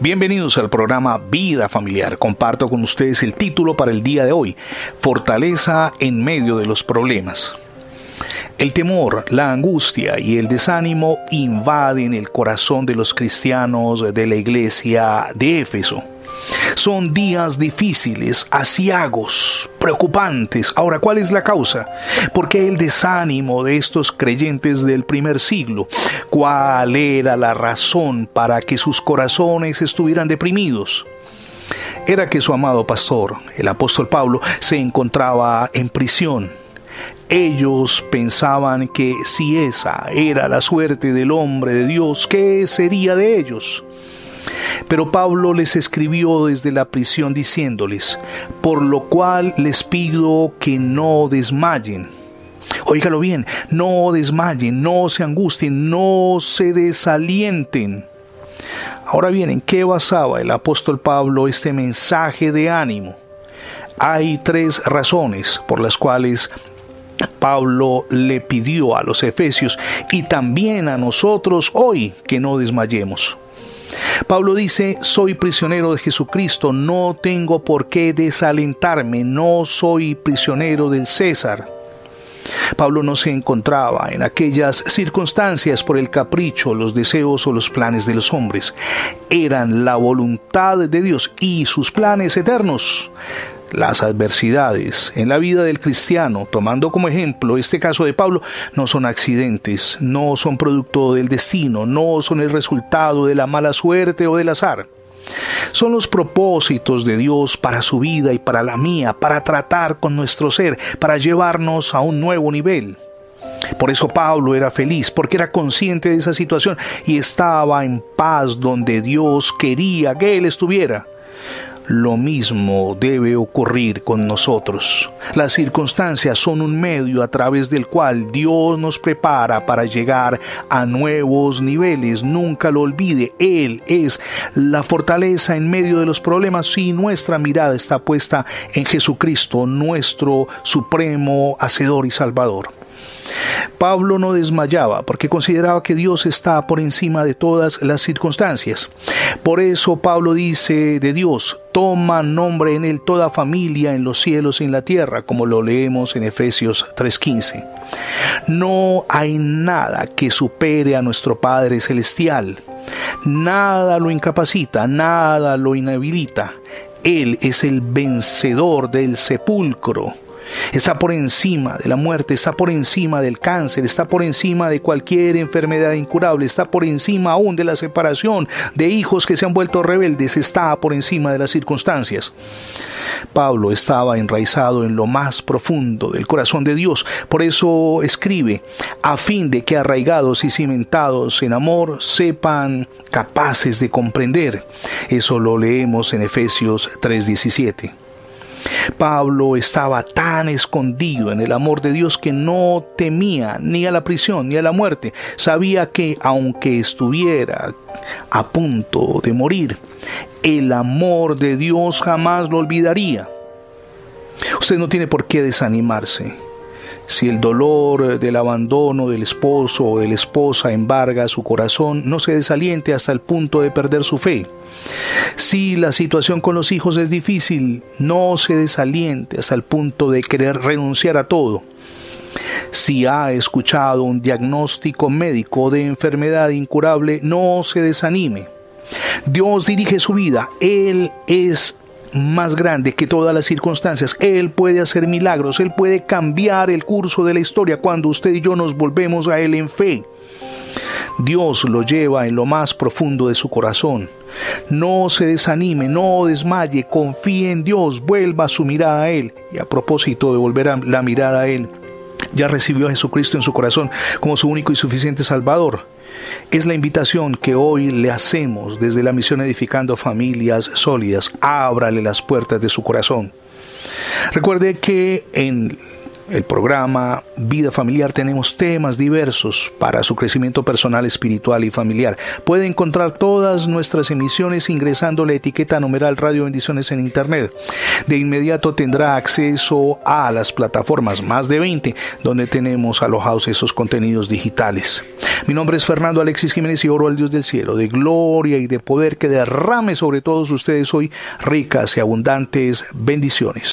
Bienvenidos al programa Vida Familiar. Comparto con ustedes el título para el día de hoy, Fortaleza en medio de los problemas. El temor, la angustia y el desánimo invaden el corazón de los cristianos de la iglesia de Éfeso. Son días difíciles, asiagos, preocupantes. Ahora, ¿cuál es la causa? ¿Por qué el desánimo de estos creyentes del primer siglo? ¿Cuál era la razón para que sus corazones estuvieran deprimidos? Era que su amado pastor, el apóstol Pablo, se encontraba en prisión. Ellos pensaban que si esa era la suerte del hombre de Dios, ¿qué sería de ellos? Pero Pablo les escribió desde la prisión diciéndoles, por lo cual les pido que no desmayen. Óigalo bien, no desmayen, no se angustien, no se desalienten. Ahora bien, ¿en qué basaba el apóstol Pablo este mensaje de ánimo? Hay tres razones por las cuales Pablo le pidió a los efesios y también a nosotros hoy que no desmayemos. Pablo dice, soy prisionero de Jesucristo, no tengo por qué desalentarme, no soy prisionero del César. Pablo no se encontraba en aquellas circunstancias por el capricho, los deseos o los planes de los hombres. Eran la voluntad de Dios y sus planes eternos. Las adversidades en la vida del cristiano, tomando como ejemplo este caso de Pablo, no son accidentes, no son producto del destino, no son el resultado de la mala suerte o del azar. Son los propósitos de Dios para su vida y para la mía, para tratar con nuestro ser, para llevarnos a un nuevo nivel. Por eso Pablo era feliz, porque era consciente de esa situación y estaba en paz donde Dios quería que él estuviera. Lo mismo debe ocurrir con nosotros. Las circunstancias son un medio a través del cual Dios nos prepara para llegar a nuevos niveles. Nunca lo olvide, Él es la fortaleza en medio de los problemas y nuestra mirada está puesta en Jesucristo, nuestro supremo Hacedor y Salvador. Pablo no desmayaba porque consideraba que Dios está por encima de todas las circunstancias. Por eso Pablo dice de Dios, toma nombre en él toda familia en los cielos y en la tierra, como lo leemos en Efesios 3:15. No hay nada que supere a nuestro Padre Celestial. Nada lo incapacita, nada lo inhabilita. Él es el vencedor del sepulcro. Está por encima de la muerte, está por encima del cáncer, está por encima de cualquier enfermedad incurable, está por encima aún de la separación de hijos que se han vuelto rebeldes, está por encima de las circunstancias. Pablo estaba enraizado en lo más profundo del corazón de Dios, por eso escribe, a fin de que arraigados y cimentados en amor sepan capaces de comprender. Eso lo leemos en Efesios 3:17. Pablo estaba tan escondido en el amor de Dios que no temía ni a la prisión ni a la muerte. Sabía que aunque estuviera a punto de morir, el amor de Dios jamás lo olvidaría. Usted no tiene por qué desanimarse. Si el dolor del abandono del esposo o de la esposa embarga su corazón, no se desaliente hasta el punto de perder su fe. Si la situación con los hijos es difícil, no se desaliente hasta el punto de querer renunciar a todo. Si ha escuchado un diagnóstico médico de enfermedad incurable, no se desanime. Dios dirige su vida, Él es más grande que todas las circunstancias. Él puede hacer milagros, Él puede cambiar el curso de la historia cuando usted y yo nos volvemos a Él en fe. Dios lo lleva en lo más profundo de su corazón. No se desanime, no desmaye, confíe en Dios, vuelva su mirada a Él. Y a propósito de volver a la mirada a Él, ya recibió a Jesucristo en su corazón como su único y suficiente Salvador. Es la invitación que hoy le hacemos desde la misión Edificando Familias Sólidas. Ábrale las puertas de su corazón. Recuerde que en el programa Vida Familiar tenemos temas diversos para su crecimiento personal, espiritual y familiar. Puede encontrar todas nuestras emisiones ingresando la etiqueta numeral Radio Bendiciones en Internet. De inmediato tendrá acceso a las plataformas, más de 20, donde tenemos alojados esos contenidos digitales. Mi nombre es Fernando Alexis Jiménez y oro al Dios del cielo, de gloria y de poder que derrame sobre todos ustedes hoy ricas y abundantes bendiciones.